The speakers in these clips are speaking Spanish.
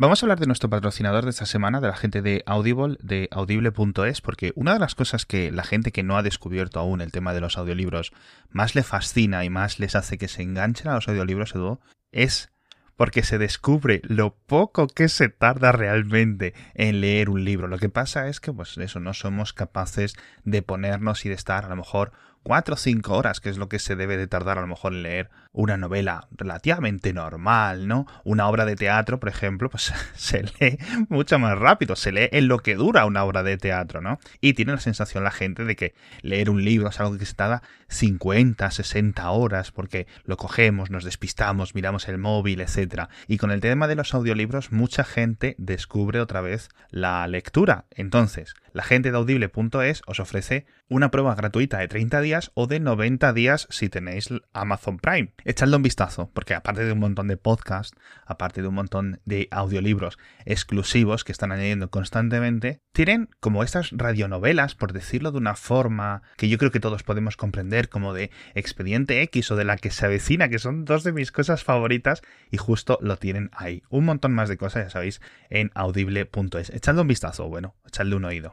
Vamos a hablar de nuestro patrocinador de esta semana, de la gente de Audible, de audible.es, porque una de las cosas que la gente que no ha descubierto aún el tema de los audiolibros más le fascina y más les hace que se enganchen a los audiolibros, Edu, es porque se descubre lo poco que se tarda realmente en leer un libro. Lo que pasa es que, pues eso, no somos capaces de ponernos y de estar a lo mejor cuatro o cinco horas, que es lo que se debe de tardar a lo mejor en leer una novela relativamente normal, ¿no? Una obra de teatro, por ejemplo, pues se lee mucho más rápido, se lee en lo que dura una obra de teatro, ¿no? Y tiene la sensación la gente de que leer un libro es algo que se tarda 50, 60 horas, porque lo cogemos, nos despistamos, miramos el móvil, etc. Y con el tema de los audiolibros, mucha gente descubre otra vez la lectura. Entonces, la gente de audible.es os ofrece una prueba gratuita de 30 días o de 90 días si tenéis Amazon Prime. Echadle un vistazo, porque aparte de un montón de podcasts, aparte de un montón de audiolibros exclusivos que están añadiendo constantemente, tienen como estas radionovelas, por decirlo de una forma que yo creo que todos podemos comprender, como de Expediente X o de la que se avecina, que son dos de mis cosas favoritas, y justo lo tienen ahí. Un montón más de cosas, ya sabéis, en audible.es. Echadle un vistazo, bueno, echadle un oído.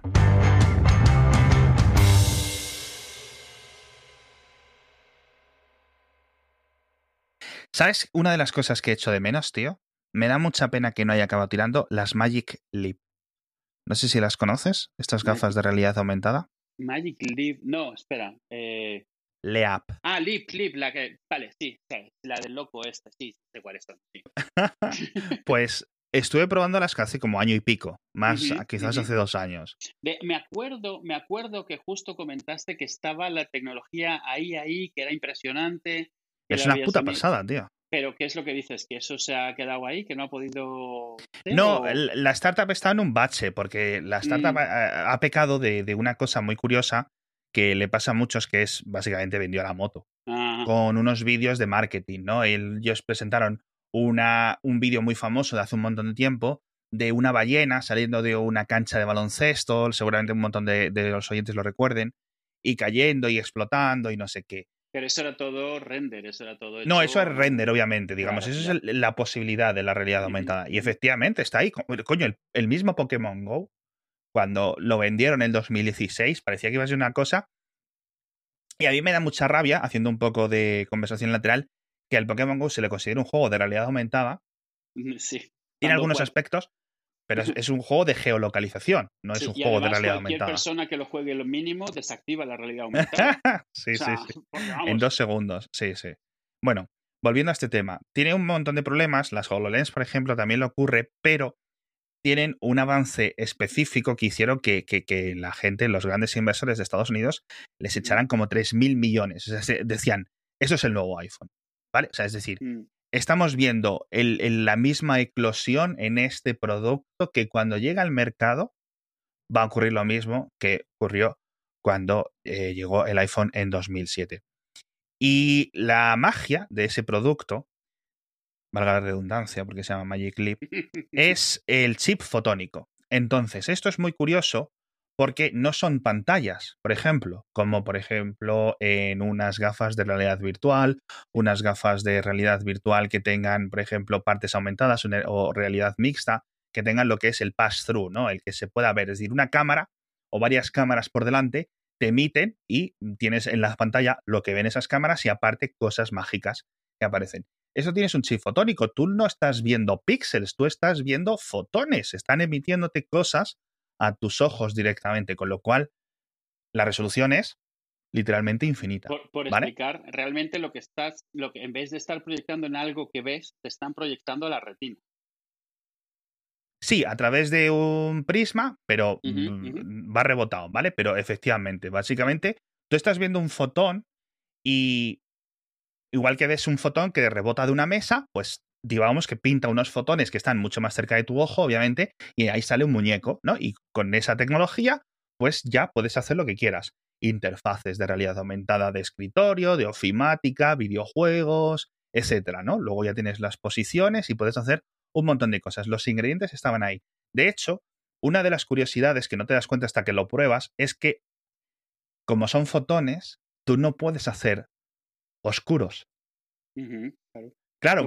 ¿Sabes? Una de las cosas que he hecho de menos, tío. Me da mucha pena que no haya acabado tirando las Magic Leap. No sé si las conoces, estas gafas de realidad aumentada. Magic Leap, no, espera. Eh... Leap. Ah, Leap, Leap, la que. Vale, sí, la del loco este, sí, sé cuáles son. Sí. pues estuve probándolas hace como año y pico, más quizás hace dos años. me acuerdo, me acuerdo que justo comentaste que estaba la tecnología ahí, ahí, que era impresionante. Es una puta pasada, tío. Pero ¿qué es lo que dices? ¿Que eso se ha quedado ahí? ¿Que no ha podido...? No, la startup está en un bache porque la startup mm. ha, pecado de, una cosa muy curiosa que le pasa a muchos que es básicamente vendió la moto con unos vídeos de marketing, ¿no? Ellos presentaron una, un vídeo muy famoso de hace un montón de tiempo de una ballena saliendo de una cancha de baloncesto, seguramente un montón de los oyentes lo recuerden, y cayendo y explotando y no sé qué. Pero eso era todo render, eso era todo. No, eso es render, obviamente, digamos. eso es la posibilidad de la realidad aumentada. Y efectivamente está ahí. Coño, el, mismo Pokémon Go, cuando lo vendieron en el 2016, parecía que iba a ser una cosa. Y a mí me da mucha rabia, haciendo un poco de conversación lateral, que al Pokémon Go se le considere un juego de realidad aumentada. Sí. Tiene algunos aspectos, pero es, un juego de geolocalización, no es un juego de realidad aumentada. Cualquier persona que lo juegue lo mínimo desactiva la realidad aumentada. sí, sí, sí. En dos segundos, sí, sí. Bueno, volviendo a este tema, tiene un montón de problemas. Las HoloLens, por ejemplo, también lo ocurre, pero tienen un avance específico que hicieron que, que, la gente, los grandes inversores de Estados Unidos, les echaran como 3.000 millones. O sea, decían, eso es el nuevo iPhone. ¿Vale? O sea, es decir, mm estamos viendo la misma eclosión en este producto que cuando llega al mercado va a ocurrir lo mismo que ocurrió cuando eh, llegó el iPhone en 2007. Y la magia de ese producto, valga la redundancia porque se llama Magic Leap, es el chip fotónico. Entonces, esto es muy curioso porque no son pantallas, por ejemplo, como por ejemplo en unas gafas de realidad virtual, unas gafas de realidad virtual que tengan, por ejemplo, partes aumentadas o realidad mixta, que tengan lo que es el pass-through, ¿no? El que se pueda ver, es decir, una cámara o varias cámaras por delante te emiten y tienes en la pantalla lo que ven esas cámaras y aparte cosas mágicas que aparecen. Eso tienes un chip fotónico, tú no estás viendo píxeles, tú estás viendo fotones, están emitiéndote cosas a tus ojos directamente, con lo cual la resolución es literalmente infinita. Por, explicar, realmente lo que estás, lo que en vez de estar proyectando en algo que ves, te están proyectando a la retina. Sí, a través de un prisma, pero mm, va rebotado, ¿vale? Pero efectivamente, básicamente, tú estás viendo un fotón y igual que ves un fotón que rebota de una mesa, pues digamos que pinta unos fotones que están mucho más cerca de tu ojo, obviamente, y ahí sale un muñeco, ¿no? Y con esa tecnología, pues ya puedes hacer lo que quieras. Interfaces de realidad aumentada de escritorio, de ofimática, videojuegos, etcétera, ¿no? Luego ya tienes las posiciones y puedes hacer un montón de cosas. Los ingredientes estaban ahí. De hecho, una de las curiosidades que no te das cuenta hasta que lo pruebas es que, como son fotones, tú no puedes hacer oscuros. Claro,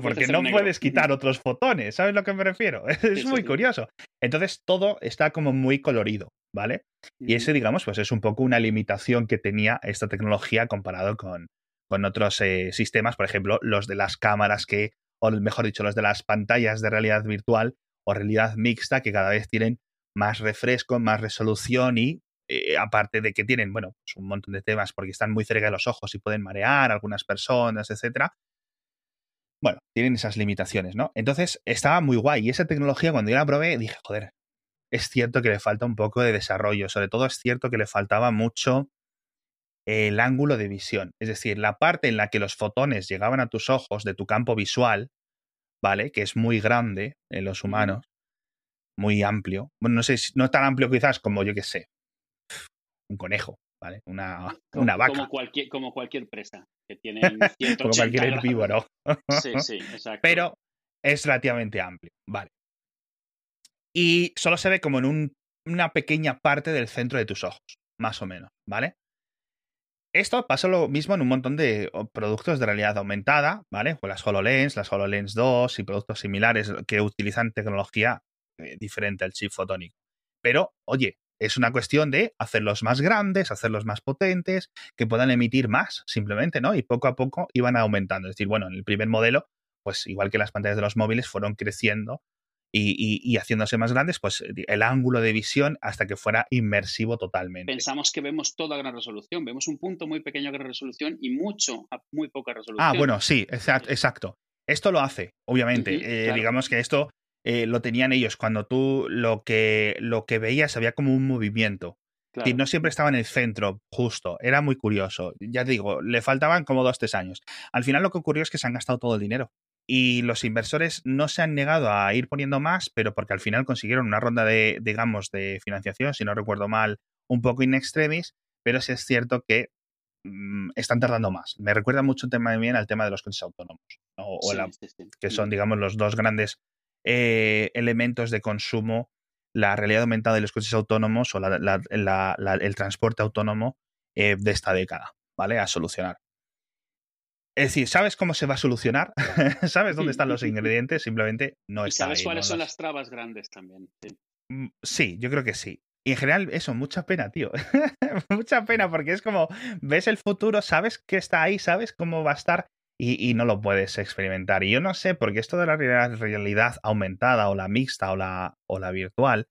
porque no puedes quitar otros fotones, ¿sabes lo que me refiero? Es muy curioso. Entonces todo está como muy colorido, ¿vale? Y ese, digamos, pues es un poco una limitación que tenía esta tecnología comparado con, con otros eh, sistemas, por ejemplo, los de las cámaras que, o mejor dicho, los de las pantallas de realidad virtual o realidad mixta que cada vez tienen más refresco, más resolución y eh, aparte de que tienen, bueno, pues un montón de temas porque están muy cerca de los ojos y pueden marear a algunas personas, etcétera, bueno, tienen esas limitaciones, ¿no? Entonces estaba muy guay. Y esa tecnología, cuando yo la probé, dije, joder, es cierto que le falta un poco de desarrollo. Sobre todo es cierto que le faltaba mucho el ángulo de visión. Es decir, la parte en la que los fotones llegaban a tus ojos de tu campo visual, ¿vale? Que es muy grande en los humanos, muy amplio. Bueno, no sé, no tan amplio quizás como yo que sé, un conejo, ¿vale? Una, una vaca. Como cualquier, como cualquier presa que tiene Como cualquier herbívoro. sí, sí, exacto. Pero es relativamente amplio, ¿vale? Y solo se ve como en una pequeña parte del centro de tus ojos, más o menos, ¿vale? Esto pasa lo mismo en un montón de productos de realidad aumentada, ¿vale? Pues las HoloLens, las HoloLens 2 y productos similares que utilizan tecnología eh, diferente al chip fotónico. Pero, oye, es una cuestión de hacerlos más grandes, hacerlos más potentes, que puedan emitir más, simplemente, ¿no? Y poco a poco iban aumentando. Es decir, bueno, en el primer modelo, pues igual que las pantallas de los móviles, fueron creciendo y, haciéndose más grandes, pues el ángulo de visión hasta que fuera inmersivo totalmente. Pensamos que vemos toda gran resolución, vemos un punto muy pequeño de gran resolución y mucho a muy poca resolución. Ah, bueno, sí, exacto. Esto lo hace, obviamente. Eh, digamos que esto eh, lo tenían ellos. Cuando tú lo que, lo que veías había como un movimiento. Y no siempre estaba en el centro, justo. Era muy curioso. Ya te digo, le faltaban como dos, tres años. Al final lo que ocurrió es que se han gastado todo el dinero. Y los inversores no se han negado a ir poniendo más, pero porque al final consiguieron una ronda de, digamos, de financiación, si no recuerdo mal, un poco in extremis, pero sí es cierto que mm, están tardando más. Me recuerda mucho también al tema de los coches autónomos, o, que son, digamos, los dos grandes eh, elementos de consumo, la realidad aumentada de los coches autónomos o el transporte autónomo eh, de esta década, ¿vale? A solucionar. Es decir, ¿sabes cómo se va a solucionar? ¿Sabes dónde están los ingredientes? Simplemente no está. ¿Sabes cuáles son las trabas grandes también? Mm, sí. yo creo que sí. Y en general, eso, mucha pena, tío. mucha pena, porque es como, ves el futuro, sabes que está ahí, sabes cómo va a estar, y, no lo puedes experimentar. Y yo no sé, porque esto de la realidad aumentada o la mixta o la, o la virtual,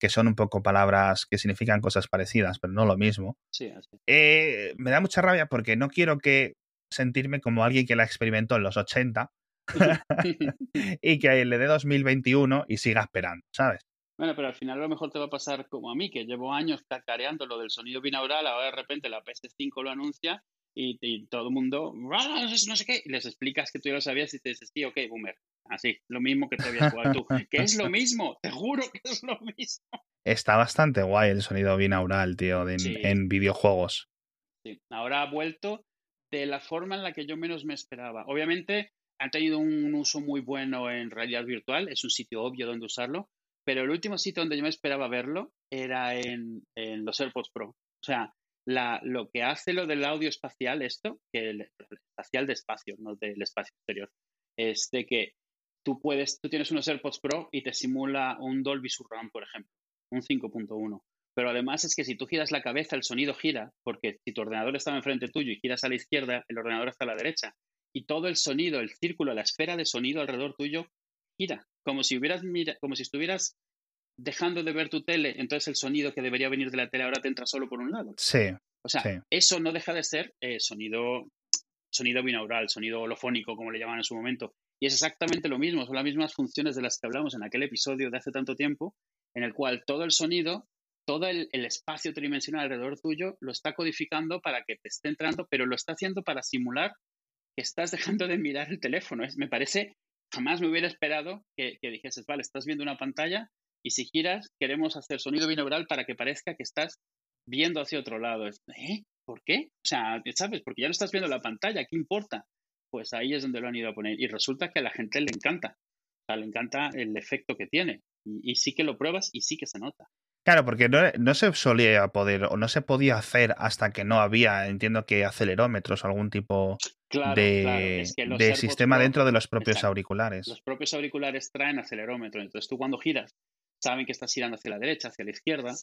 que son un poco palabras que significan cosas parecidas, pero no lo mismo, sí, eh, me da mucha rabia porque no quiero que sentirme como alguien que la experimentó en los 80 y que le dé 2021 y siga esperando, ¿sabes? Bueno, pero al final a lo mejor te va a pasar como a mí, que llevo años cacareando lo del sonido binaural, ahora de repente la PS5 lo anuncia y, todo el mundo, no sé qué, y les explicas que tú ya lo sabías y te dices, sí, ok, boomer. Así, lo mismo que te habías jugado tú. que es lo mismo, te juro que es lo mismo. Está bastante guay el sonido binaural, tío, en videojuegos. Sí, ahora ha vuelto de la forma en la que yo menos me esperaba. Obviamente han tenido un uso muy bueno en realidad virtual, es un sitio obvio donde usarlo, pero el último sitio donde yo me esperaba verlo era en, en los AirPods Pro. O sea, la, lo que hace lo del audio espacial, esto, que el, espacial de espacio, no del espacio exterior, es de que tú puedes, tú tienes unos AirPods Pro y te simula un Dolby Surround, por ejemplo, un 5.1. Pero además es que si tú giras la cabeza, el sonido gira, porque si tu ordenador está enfrente tuyo y giras a la izquierda, el ordenador está a la derecha. Y todo el sonido, el círculo, la esfera de sonido alrededor tuyo gira, como si hubieras como si estuvieras dejando de ver tu tele, entonces el sonido que debería venir de la tele ahora te entra solo por un lado. Sí. O sea, eso no deja de ser eh, sonido, sonido binaural, sonido holofónico, como le llaman en su momento. Y es exactamente lo mismo, son las mismas funciones de las que hablamos en aquel episodio de hace tanto tiempo, en el cual todo el sonido, todo el, espacio tridimensional alrededor tuyo lo está codificando para que te esté entrando, pero lo está haciendo para simular que estás dejando de mirar el teléfono. me parece, jamás me hubiera esperado que, que dijeses, vale, estás viendo una pantalla y si giras, queremos hacer sonido binaural para que parezca que estás viendo hacia otro lado. ¿Eh? ¿Por qué? O sea, ¿sabes? Porque ya no estás viendo la pantalla, ¿qué importa? Pues ahí es donde lo han ido a poner. Y resulta que a la gente le encanta. O sea, le encanta el efecto que tiene. Y, sí que lo pruebas y sí que se nota. Claro, porque no, no, se solía poder o no se podía hacer hasta que no había, entiendo que acelerómetros, algún tipo de, sistema dentro de los propios auriculares. Los propios auriculares traen acelerómetro, entonces tú cuando giras saben que estás girando hacia la derecha, hacia la izquierda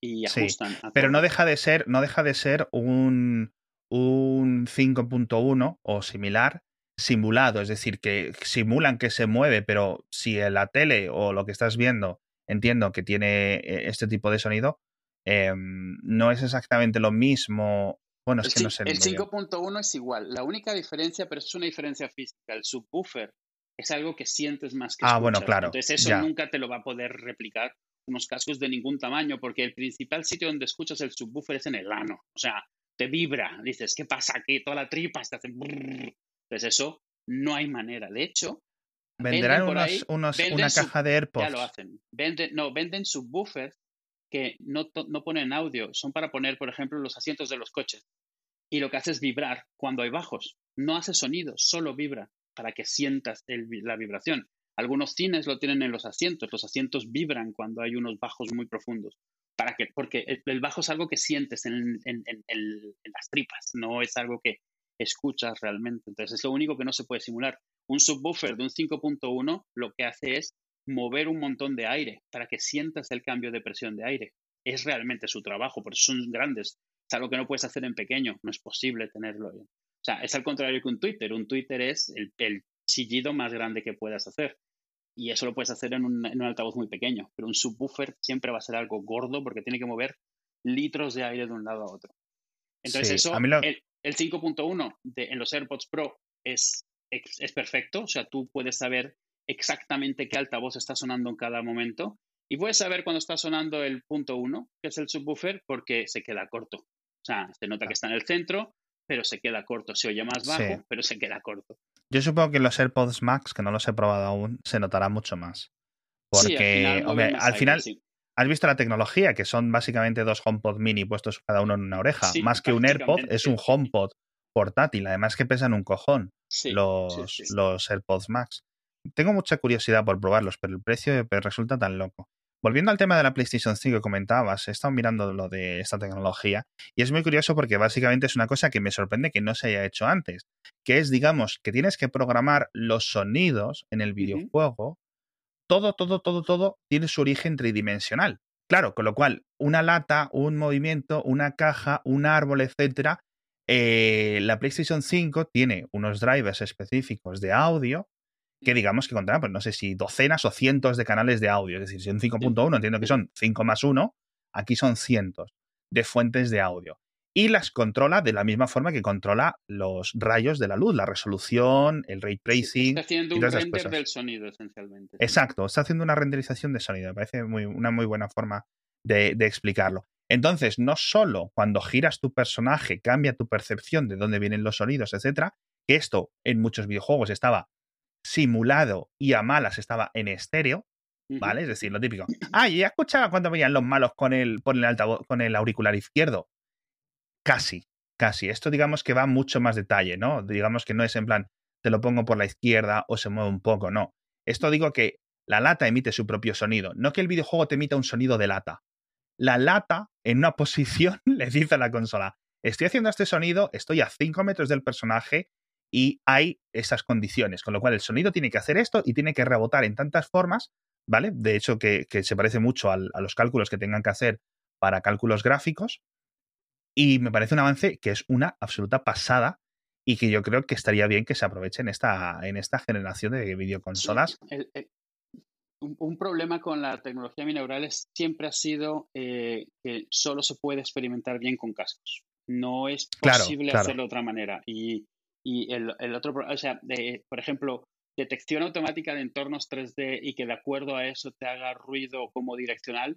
y ajustan. pero no deja de ser, no deja de ser un, un 5.1 o similar simulado, es decir, que simulan que se mueve, pero si en la tele o lo que estás viendo entiendo que tiene eh, este tipo de sonido, em, no es exactamente lo mismo. Bueno, es que no sé. El 5.1 es igual. La única diferencia, pero es una diferencia física. El subwoofer es algo que sientes más que Ah, bueno, claro. Entonces eso nunca te lo va a poder replicar unos cascos de ningún tamaño, porque el principal sitio donde escuchas el subwoofer es en el ano. O sea, te vibra. Dices, ¿qué pasa aquí? Toda la tripa te hace... Entonces eso no hay manera. De hecho, Venderán unos, unos una caja de AirPods. Ya lo hacen. Venden, no, venden subwoofers que no, no ponen audio, son para poner, por ejemplo, los asientos de los coches. Y lo que hace es vibrar cuando hay bajos. No hace sonido, solo vibra para que sientas la vibración. Algunos cines lo tienen en los asientos. Los asientos vibran cuando hay unos bajos muy profundos. Para que, porque el, bajo es algo que sientes en, en, las tripas, no es algo que escuchas realmente. Entonces es lo único que no se puede simular. Un subwoofer de un 5.1 lo que hace es mover un montón de aire para que sientas el cambio de presión de aire. Es realmente su trabajo, por eso son grandes. Es algo que no puedes hacer en pequeño, no es posible tenerlo. O sea, es al contrario que un Twitter. Un Twitter es el, chillido más grande que puedas hacer. Y eso lo puedes hacer en un, altavoz muy pequeño. Pero un subwoofer siempre va a ser algo gordo porque tiene que mover litros de aire de un lado a otro. Entonces, eso, el, el 5.1 en los AirPods Pro es es perfecto, o sea, tú puedes saber exactamente qué altavoz está sonando en cada momento y puedes saber cuando está sonando el punto uno, que es el subwoofer, porque se queda corto. O sea, se nota que está en el centro, pero se queda corto. Se oye más bajo, pero se queda corto. Yo supongo que los AirPods Max, que no los he probado aún, se notará mucho más. Porque, al final, has visto la tecnología, que son básicamente dos HomePod mini puestos cada uno en una oreja. más que un AirPod, es un HomePod portátil, además que pesan un cojón los, los AirPods Max. Tengo mucha curiosidad por probarlos, pero el precio resulta tan loco. Volviendo al tema de la PlayStation 5 que comentabas, he estado mirando lo de esta tecnología y es muy curioso porque básicamente es una cosa que me sorprende que no se haya hecho antes, que es, digamos, que tienes que programar los sonidos en el videojuego. Todo, todo, todo, todo tiene su origen tridimensional. Claro, con lo cual, una lata, un movimiento, una caja, un árbol, etcétera, eh, la PlayStation 5 tiene unos drivers específicos de audio que digamos que contarán, pues no sé si docenas o cientos de canales de audio. Es decir, si un 5.1 entiendo que son 5 más 1, aquí son cientos de fuentes de audio. Y las controla de la misma forma que controla los rayos de la luz, la resolución, el ray tracing. Está haciendo un render del sonido, esencialmente. Exacto, está haciendo una renderización de sonido. Me parece muy, una muy buena forma de explicarlo. Entonces, no solo cuando giras tu personaje cambia tu percepción de dónde vienen los sonidos, etcétera, que esto en muchos videojuegos estaba simulado y a malas estaba en estéreo, ¿vale? Es decir, lo típico. Ah, ya escuchaba cuando venían los malos con el, con el, altavoz, con el auricular izquierdo. Casi, casi. Esto digamos que va mucho más detalle, ¿no? Digamos que no es en plan, te lo pongo por la izquierda o se mueve un poco, no. Esto digo que la lata emite su propio sonido, no que el videojuego te emita un sonido de lata la lata en una posición le dice a la consola, estoy haciendo este sonido, estoy a 5 metros del personaje y hay esas condiciones, con lo cual el sonido tiene que hacer esto y tiene que rebotar en tantas formas, ¿vale? De hecho, que, se parece mucho a los cálculos que tengan que hacer para cálculos gráficos. Y me parece un avance que es una absoluta pasada y que yo creo que estaría bien que se aproveche en esta, en esta generación de videoconsolas un, problema con la tecnología binaural siempre ha sido eh, que solo se puede experimentar bien con cascos. No es posible hacerlo de otra manera. Y, el, otro, o sea, por ejemplo, detección automática de entornos 3D y que de acuerdo a eso te haga ruido como direccional,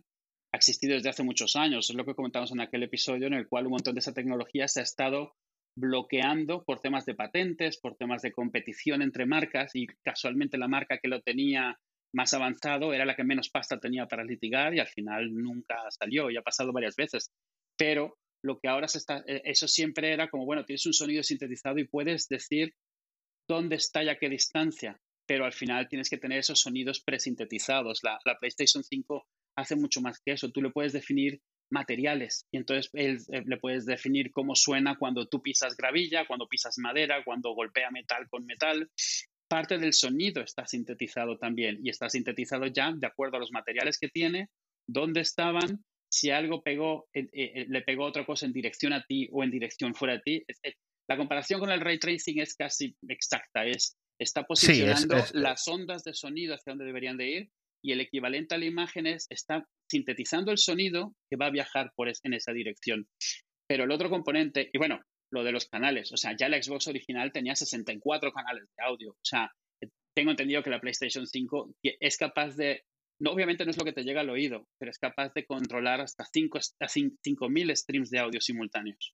ha existido desde hace muchos años. Es lo que comentamos en aquel episodio en el cual un montón de esa tecnología se ha estado bloqueando por temas de patentes, por temas de competición entre marcas y casualmente la marca que lo tenía más avanzado era la que menos pasta tenía para litigar y al final nunca salió y ha pasado varias veces. Pero lo que ahora se está, eh, eso siempre era como, bueno, tienes un sonido sintetizado y puedes decir dónde está y a qué distancia, pero al final tienes que tener esos sonidos presintetizados. La, la PlayStation 5 hace mucho más que eso. Tú le puedes definir materiales. Y entonces eh, le puedes definir cómo suena cuando tú pisas gravilla, cuando pisas madera, cuando golpea metal con metal. Parte del sonido está sintetizado también y está sintetizado ya de acuerdo a los materiales que tiene, dónde estaban, si algo pegó, eh, eh, le pegó otra cosa en dirección a ti o en dirección fuera de ti. La comparación con el ray tracing es casi exacta, es, está posicionando las ondas de sonido hacia donde deberían de ir y el equivalente a la imagen es, está sintetizando el sonido que va a viajar por en esa dirección. Pero el otro componente, y bueno, lo de los canales, o sea, ya la Xbox original tenía 64 canales de audio, o sea, tengo entendido que la PlayStation 5 es capaz de, no, obviamente no es lo que te llega al oído, pero es capaz de controlar hasta 5.000 streams de audio simultáneos.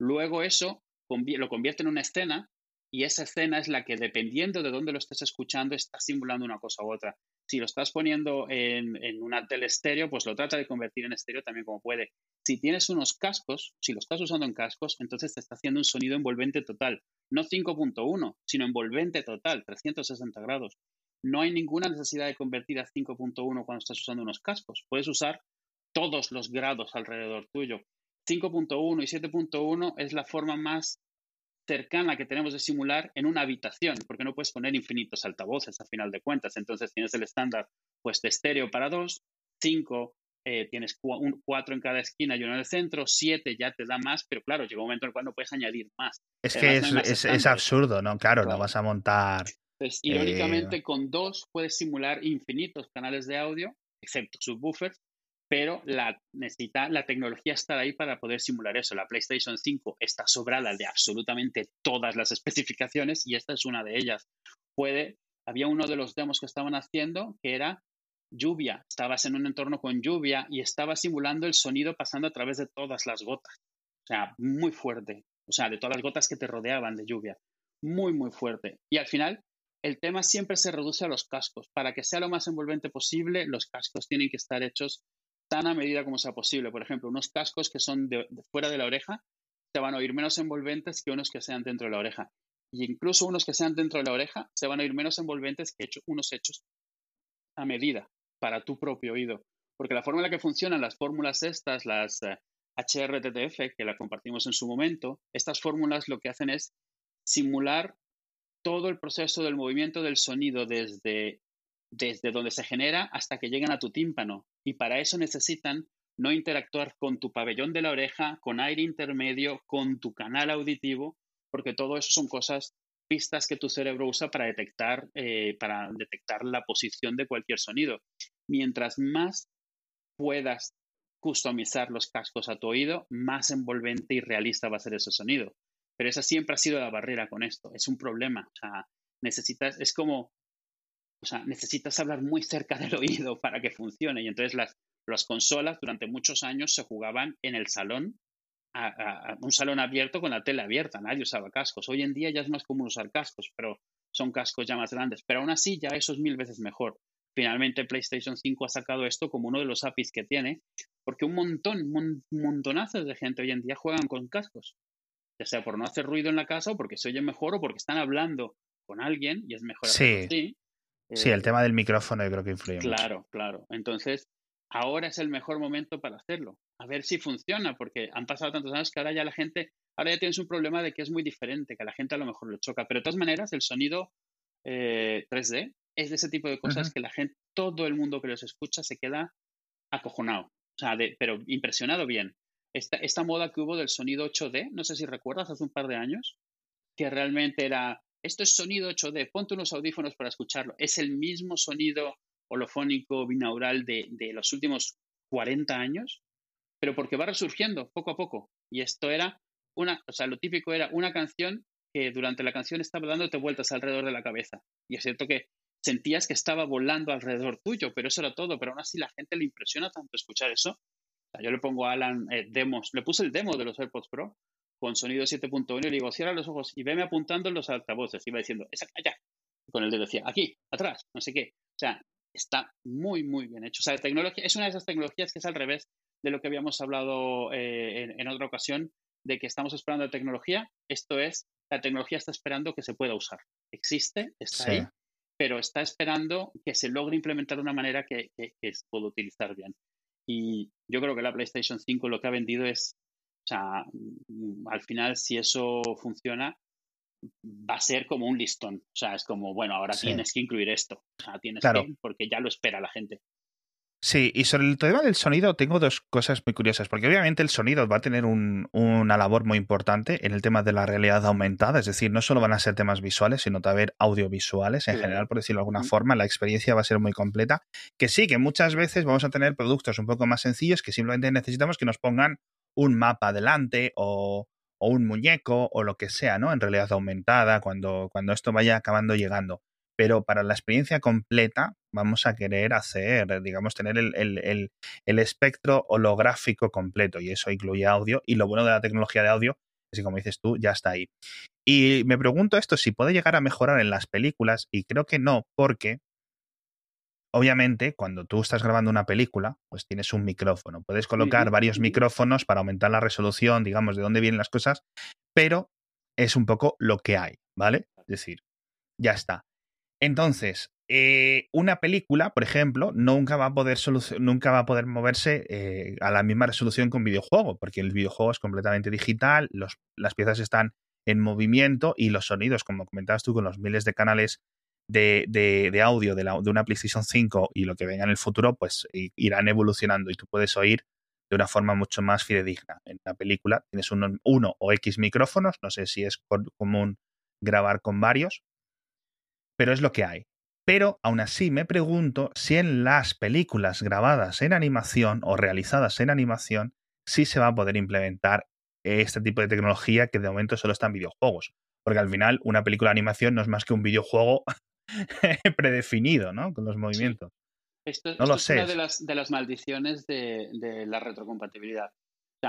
Luego eso lo convierte en una escena y esa escena es la que, dependiendo de dónde lo estés escuchando, está simulando una cosa u otra. Si lo estás poniendo en, una tele estéreo, pues lo trata de convertir en estéreo también como puede. Si tienes unos cascos, si lo estás usando en cascos, entonces te está haciendo un sonido envolvente total. No 5.1, sino envolvente total, 360 grados. No hay ninguna necesidad de convertir a 5.1 cuando estás usando unos cascos. Puedes usar todos los grados alrededor tuyo. 5.1 y 7.1 es la forma más cercana que tenemos de simular en una habitación, porque no puedes poner infinitos altavoces a final de cuentas. Entonces tienes el estándar pues de estéreo para dos, cinco, eh, tienes cuatro en cada esquina y uno en el centro, siete ya te da más, pero claro, llega un momento en el cual no puedes añadir más. Es que es, absurdo, ¿no? Claro, no vas a montar. Pues, irónicamente, con dos puedes simular infinitos canales de audio, excepto subwoofers, pero la, necesita, la tecnología está ahí para poder simular eso. La PlayStation 5 está sobrada de absolutamente todas las especificaciones y esta es una de ellas. Puede, había uno de los demos que estaban haciendo que era lluvia. Estabas en un entorno con lluvia y estaba simulando el sonido pasando a través de todas las gotas. O sea, muy fuerte. O sea, de todas las gotas que te rodeaban de lluvia. Muy, muy fuerte. Y al final, el tema siempre se reduce a los cascos. Para que sea lo más envolvente posible, los cascos tienen que estar hechos tan a medida como sea posible. Por ejemplo, unos cascos que son de, fuera de la oreja se van a oír menos envolventes que unos que sean dentro de la oreja. Y incluso unos que sean dentro de la oreja se van a oír menos envolventes que unos hechos a medida para tu propio oído. Porque la forma en la que funcionan las fórmulas estas, las HRTTF, eh, que la compartimos en su momento, estas fórmulas lo que hacen es simular todo el proceso del movimiento del sonido desde desde donde se genera hasta que llegan a tu tímpano. Y para eso necesitan no interactuar con tu pabellón de la oreja, con aire intermedio, con tu canal auditivo, porque todo eso son cosas, pistas que tu cerebro usa para detectar, eh, para detectar la posición de cualquier sonido. Mientras más puedas customizar los cascos a tu oído, más envolvente y realista va a ser ese sonido. Pero esa siempre ha sido la barrera con esto. Es un problema. O sea, necesitas, es como o sea, necesitas hablar muy cerca del oído para que funcione. Y entonces las, las consolas durante muchos años se jugaban en el salón, a, un salón abierto con la tele abierta. Nadie usaba cascos. Hoy en día ya es más común usar cascos, pero son cascos ya más grandes. Pero aún así ya eso es mil veces mejor. Finalmente PlayStation 5 ha sacado esto como uno de los APIs que tiene, porque un montón, un montonazos de gente hoy en día juegan con cascos. Ya sea por no hacer ruido en la casa o porque se oye mejor o porque están hablando con alguien y es mejor sí. así. Sí, el eh, tema del micrófono yo creo que influye Claro, claro. Entonces, ahora es el mejor momento para hacerlo. A ver si funciona, porque han pasado tantos años que ahora ya la gente, ahora ya tienes un problema de que es muy diferente, que a la gente a lo mejor lo choca. Pero de todas maneras, el sonido 3D eh, es de ese tipo de cosas que la gente, todo el mundo que los escucha se queda acojonado. O sea, pero impresionado bien. Esta, esta moda que hubo del sonido 8D, no sé si recuerdas, hace un par de años, que realmente era esto es sonido 8D, ponte unos audífonos para escucharlo. Es el mismo sonido holofónico binaural de, los últimos 40 años, pero porque va resurgiendo poco a poco. Y esto era una, o sea, lo típico era una canción que durante la canción estaba dándote vueltas alrededor de la cabeza. Y es cierto que sentías que estaba volando alrededor tuyo, pero eso era todo. Pero aún así la gente le impresiona tanto escuchar eso. Yo le pongo a Alan eh, demos, le puse el demo de los AirPods Pro con sonido 7.1 y le digo, cierra los ojos y veme apuntando en los altavoces. Y va diciendo, esa allá. con el dedo decía, aquí, atrás, no sé qué. O sea, está muy, muy bien hecho. O sea, tecnología, es una de esas tecnologías que es al revés de lo que habíamos hablado eh, en, otra ocasión, de que estamos esperando la tecnología. Esto es, la tecnología está esperando que se pueda usar. Existe, está ahí, pero está esperando que se logre implementar de una manera que, que, que se pueda utilizar bien. Y yo creo que la PlayStation 5 lo que ha vendido es, o sea, mm, al final si eso funciona, va a ser como un listón. O sea, es como, bueno, ahora tienes que incluir esto. O sea, tienes que, porque ya lo espera la gente. Sí, y sobre el tema del sonido tengo dos cosas muy curiosas, porque obviamente el sonido va a tener una labor muy importante en el tema de la realidad aumentada, es decir, no solo van a ser temas visuales, sino también audiovisuales en general, por decirlo de alguna forma, la experiencia va a ser muy completa, que sí, que muchas veces vamos a tener productos un poco más sencillos que simplemente necesitamos que nos pongan un mapa adelante o, o un muñeco o lo que sea, ¿no? En realidad aumentada, cuando, cuando esto vaya acabando llegando pero para la experiencia completa vamos a querer hacer, digamos, tener el, espectro holográfico completo y eso incluye audio y lo bueno de la tecnología de audio es que como dices tú, ya está ahí. Y me pregunto esto si puede llegar a mejorar en las películas y creo que no, porque obviamente cuando tú estás grabando una película, pues tienes un micrófono, puedes colocar varios micrófonos para aumentar la resolución, digamos, de dónde vienen las cosas, pero es un poco lo que hay, ¿vale? Es decir, ya está. Entonces, eh, una película, por ejemplo, nunca va a poder, nunca va a poder moverse eh, a la misma resolución que un videojuego, porque el videojuego es completamente digital, las piezas están en movimiento y los sonidos, como comentabas tú, con los miles de canales de, audio de, una PlayStation 5 y lo que venga en el futuro, pues irán evolucionando y tú puedes oír de una forma mucho más fidedigna. En la película tienes uno, uno o X micrófonos, no sé si es común grabar con varios, pero es lo que hay. Pero aún así me pregunto si en las películas grabadas en animación o realizadas en animación sí se va a poder implementar este tipo de tecnología que de momento solo está en videojuegos. Porque al final una película de animación no es más que un videojuego predefinido, ¿no? Con los movimientos. Esto, no lo es una de las, de las maldiciones de, la retrocompatibilidad.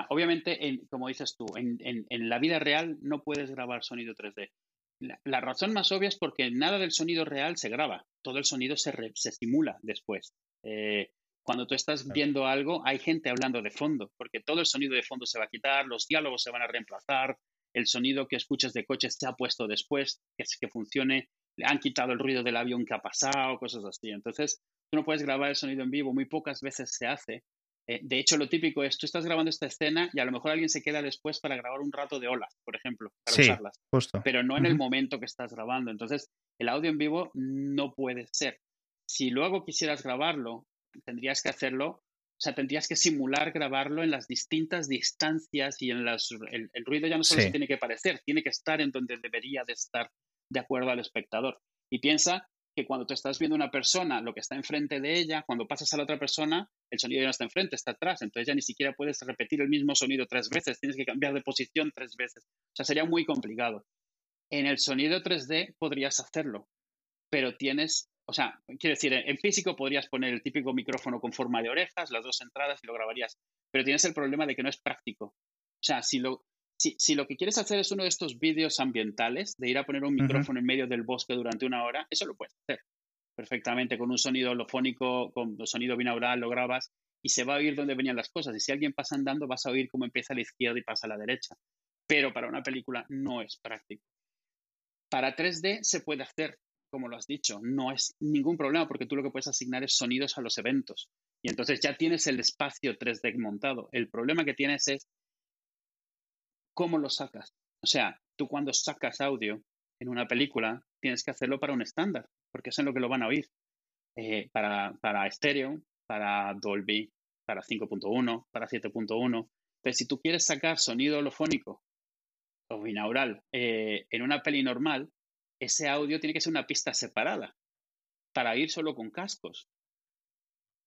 obviamente, como dices tú, en, en, la vida real no puedes grabar sonido 3D. La, razón más obvia es porque nada del sonido real se graba, todo el sonido se, se simula después. Eh, cuando tú estás viendo algo, hay gente hablando de fondo, porque todo el sonido de fondo se va a quitar, los diálogos se van a reemplazar, el sonido que escuchas de coche se ha puesto después, que, es, que funcione, le han quitado el ruido del avión que ha pasado, cosas así. Entonces, tú no puedes grabar el sonido en vivo, muy pocas veces se hace, eh, de hecho, lo típico es, tú estás grabando esta escena y a lo mejor alguien se queda después para grabar un rato de olas, por ejemplo, para usarlas. Pero no en el momento que estás grabando. Entonces, el audio en vivo no puede ser. Si luego quisieras grabarlo, tendrías que hacerlo, o sea, tendrías que simular grabarlo en las distintas distancias y en las... El, ruido ya no solo se tiene que parecer, tiene que estar en donde debería de estar de acuerdo al espectador. Y piensa que cuando tú estás viendo una persona, lo que está enfrente de ella, cuando pasas a la otra persona, el sonido ya no está enfrente, está atrás. Entonces ya ni siquiera puedes repetir el mismo sonido tres veces, tienes que cambiar de posición tres veces. O sea, sería muy complicado. En el sonido 3D podrías hacerlo, pero tienes, o sea, quiero decir, en físico podrías poner el típico micrófono con forma de orejas, las dos entradas y lo grabarías, pero tienes el problema de que no es práctico. O sea, si lo, si, lo que quieres hacer es uno de estos vídeos ambientales, de ir a poner un micrófono en medio del bosque durante una hora, eso lo puedes hacer perfectamente con un sonido holofónico, con sonido binaural, lo grabas y se va a oír dónde venían las cosas. Y si alguien pasa andando, vas a oír cómo empieza a la izquierda y pasa a la derecha. Pero para una película no es práctico. Para 3D se puede hacer, como lo has dicho, no es ningún problema porque tú lo que puedes asignar es sonidos a los eventos. Y entonces ya tienes el espacio 3D montado. El problema que tienes es cómo lo sacas. O sea, tú cuando sacas audio en una película, tienes que hacerlo para un estándar, porque es en lo que lo van a oír. Eh, para, para estéreo, para Dolby, para 5.1, para 7.1. Pero si tú quieres sacar sonido holofónico o binaural eh, en una peli normal, ese audio tiene que ser una pista separada para ir solo con cascos.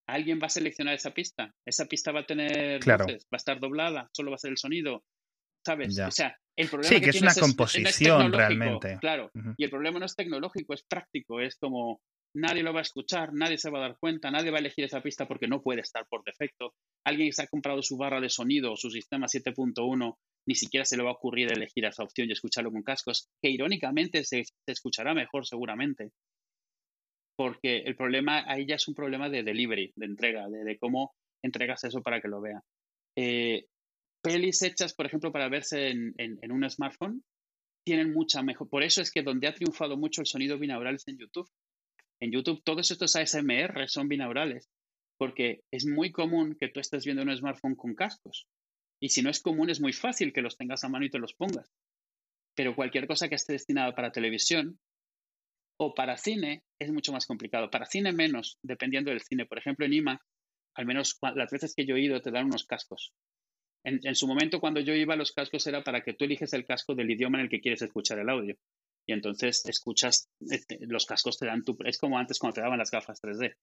¿Alguien va a seleccionar esa pista? Esa pista va a tener va a estar doblada, solo va a ser el sonido. ¿Sabes? O sea, el problema sí, que, es una composición realmente. Claro, y el problema no es tecnológico, es práctico, es como nadie lo va a escuchar, nadie se va a dar cuenta, nadie va a elegir esa pista porque no puede estar por defecto. Alguien que se ha comprado su barra de sonido o su sistema 7.1 ni siquiera se le va a ocurrir elegir esa opción y escucharlo con cascos, que irónicamente se, escuchará mejor seguramente. Porque el problema ahí ya es un problema de delivery, de entrega, de, cómo entregas eso para que lo vea. Eh, pelis hechas, por ejemplo, para verse en, un smartphone, tienen mucha mejor. Por eso es que donde ha triunfado mucho el sonido binaural es en YouTube. En YouTube todos estos ASMR son binaurales. porque es muy común que tú estés viendo un smartphone con cascos. Y si no es común, es muy fácil que los tengas a mano y te los pongas. Pero cualquier cosa que esté destinada para televisión o para cine es mucho más complicado. Para cine menos, dependiendo del cine. Por ejemplo, en IMA, al menos las veces que yo he ido, te dan unos cascos. En, su momento, cuando yo iba, los cascos era para que tú eliges el casco del idioma en el que quieres escuchar el audio. Y entonces escuchas, este, los cascos te dan tu... Es como antes cuando te daban las gafas 3D.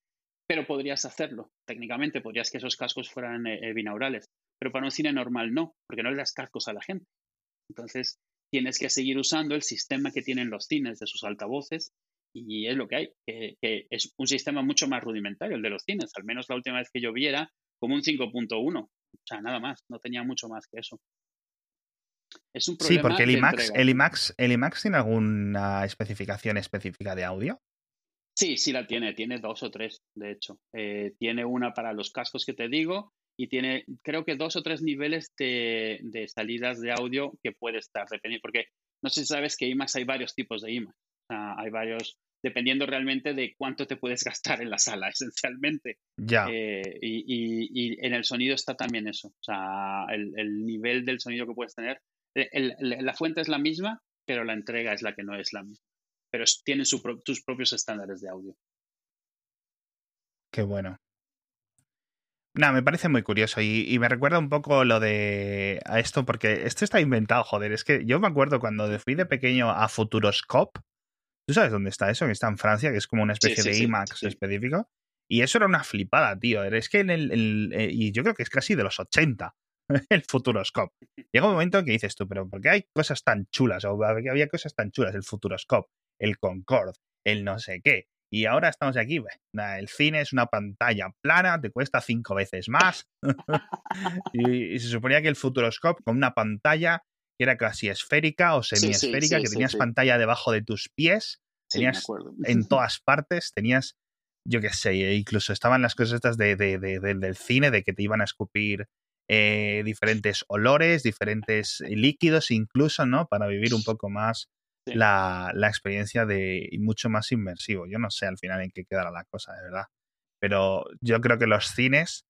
Pero podrías hacerlo. Técnicamente podrías que esos cascos fueran eh, eh, binaurales. Pero para un cine normal no, porque no le das cascos a la gente. Entonces tienes que seguir usando el sistema que tienen los cines de sus altavoces y es lo que hay, que, es un sistema mucho más rudimentario el de los cines. Al menos la última vez que yo viera como un 5.1. O sea, nada más, no tenía mucho más que eso. Es un problema. Sí, porque el IMAX, el IMAX, el IMAX tiene alguna especificación específica de audio. Sí, sí la tiene, tiene dos o tres, de hecho. Eh, tiene una para los cascos que te digo y tiene, creo que dos o tres niveles de, de salidas de audio que puede estar, dependiendo, porque no sé si sabes que IMAX hay varios tipos de IMAX. hay varios, dependiendo realmente de cuánto te puedes gastar en la sala, esencialmente. Ya. Eh, y, en el sonido está también eso. O sea, el, nivel del sonido que puedes tener. la fuente es la misma, pero la entrega es la que no es la misma. Pero tienen sus propios estándares de audio. Qué bueno. Nada, me parece muy curioso y, y, me recuerda un poco lo de a esto, porque esto está inventado, joder. Es que yo me acuerdo cuando fui de pequeño a Futuroscope, ¿Tú sabes dónde está eso? Que está en Francia, que es como una especie de IMAX específico. Y eso era una flipada, tío. Es que en el, eh, Y yo creo que es casi de los 80, el Futuroscope. Llega un momento en que dices tú, pero ¿por qué hay cosas tan chulas? O había cosas tan chulas, el Futuroscope, el Concorde, el no sé qué. Y ahora estamos aquí. el cine es una pantalla plana, te cuesta cinco veces más. y, se suponía que el Futuroscope, con una pantalla que era casi esférica o semiesférica, que tenías pantalla debajo de tus pies, tenías en todas partes, tenías, yo qué sé, e incluso estaban las cosas estas de, del cine, de que te iban a escupir eh, diferentes olores, diferentes líquidos incluso, ¿no? Para vivir un poco más la, la, experiencia de y mucho más inmersivo. Yo no sé al final en qué quedará la cosa, de verdad. Pero yo creo que los cines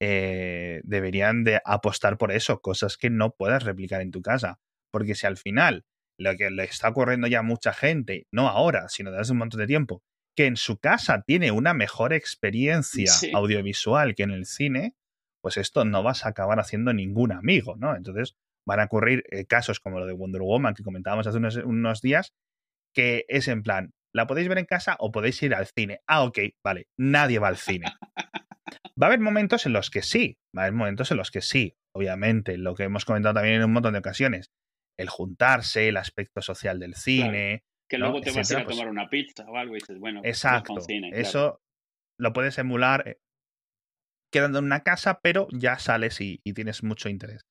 eh, deberían de apostar por eso, cosas que no puedas replicar en tu casa. Porque si al final lo que le está ocurriendo ya a mucha gente, no ahora, sino desde hace un montón de tiempo, que en su casa tiene una mejor experiencia audiovisual que en el cine, pues esto no vas a acabar haciendo ningún amigo, ¿no? Entonces van a ocurrir eh, casos como lo de Wonder Woman que comentábamos hace unos, unos días, que es en plan, la podéis ver en casa o podéis ir al cine. Ah, ok, vale, nadie va al cine. Va a haber momentos en los que sí, va a haber momentos en los que sí, obviamente, lo que hemos comentado también en un montón de ocasiones, el juntarse, el aspecto social del cine. Que luego te vas a ir a pues tomar una pizza o algo y dices, bueno, pues exacto, eso lo puedes emular eh, quedando en una casa, pero ya sales y tienes mucho interés.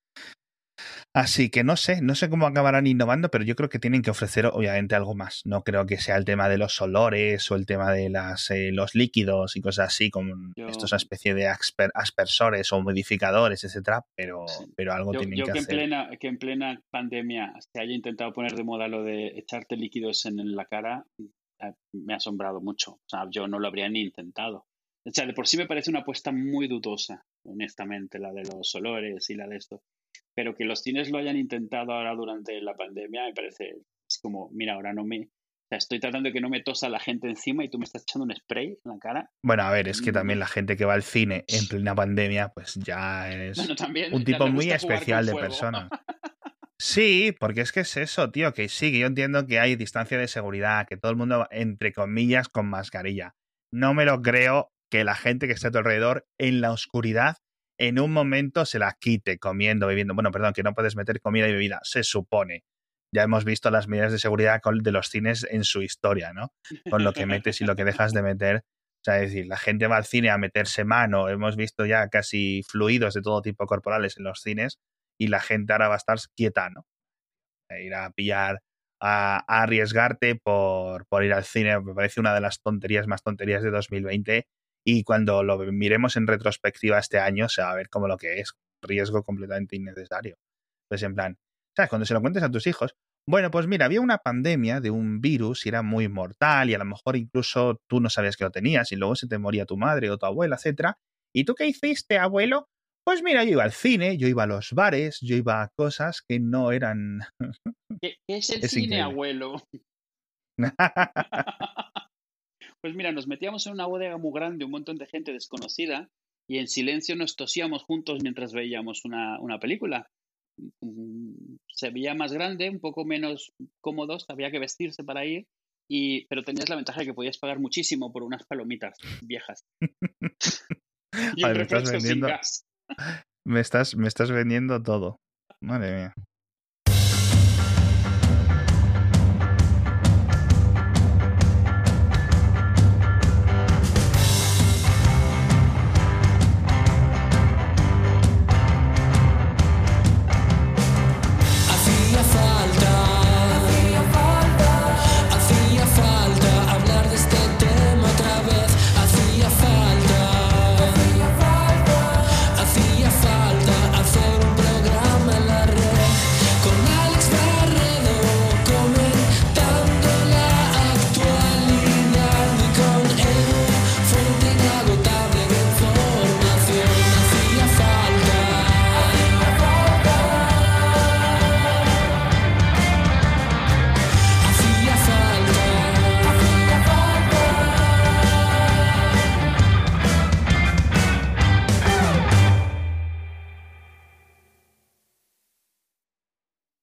Así que no sé, no sé cómo acabarán innovando, pero yo creo que tienen que ofrecer obviamente algo más. No creo que sea el tema de los olores o el tema de las, eh, los líquidos y cosas así, como estos especie de aspersores o modificadores, etcétera, pero, pero algo tienen que, que hacer. En plena, que en plena pandemia se haya intentado poner de moda lo de echarte líquidos en la cara, eh, me ha asombrado mucho. O sea, yo no lo habría ni intentado. O sea, de por sí me parece una apuesta muy dudosa, honestamente, la de los olores y la de esto pero que los cines lo hayan intentado ahora durante la pandemia me parece, es como, mira, ahora no me, o sea, estoy tratando de que no me tosa la gente encima y tú me estás echando un spray en la cara. Bueno, a ver, es que también la gente que va al cine en plena pandemia, pues ya es un tipo muy especial de persona. Sí, porque es que es eso, tío, que sí, que yo entiendo que hay distancia de seguridad, que todo el mundo, entre comillas, con mascarilla. No me lo creo que la gente que está a tu alrededor en la oscuridad en un momento se la quite comiendo, bebiendo. Bueno, perdón, que no puedes meter comida y bebida, se supone. Ya hemos visto las medidas de seguridad de los cines en su historia, ¿no? Con lo que metes y lo que dejas de meter. O sea, es decir, la gente va al cine a meterse mano. Hemos visto ya casi fluidos de todo tipo corporales en los cines y la gente ahora va a estar quieta, ¿no? ir a pillar, a, a arriesgarte por, por ir al cine, me parece una de las tonterías más tonterías de 2020 y cuando lo miremos en retrospectiva este año se va a ver como lo que es, riesgo completamente innecesario. Entonces, en plan, ¿sabes? Cuando se lo cuentes a tus hijos, bueno, pues mira, había una pandemia de un virus y era muy mortal y a lo mejor incluso tú no sabías que lo tenías y luego se te moría tu madre o tu abuela, etcétera, ¿Y tú qué hiciste, abuelo? Pues mira, yo iba al cine, yo iba a los bares, yo iba a cosas que no eran... ¿Qué, es el cine, abuelo? pues mira, nos metíamos en una bodega muy grande, un montón de gente desconocida, y en silencio nos tosíamos juntos mientras veíamos una, una película. Mm, se veía más grande, un poco menos cómodos, había que vestirse para ir, y, pero tenías la ventaja de que podías pagar muchísimo por unas palomitas viejas. y un refresco sin gas. Me estás, me estás vendiendo todo. Madre mía.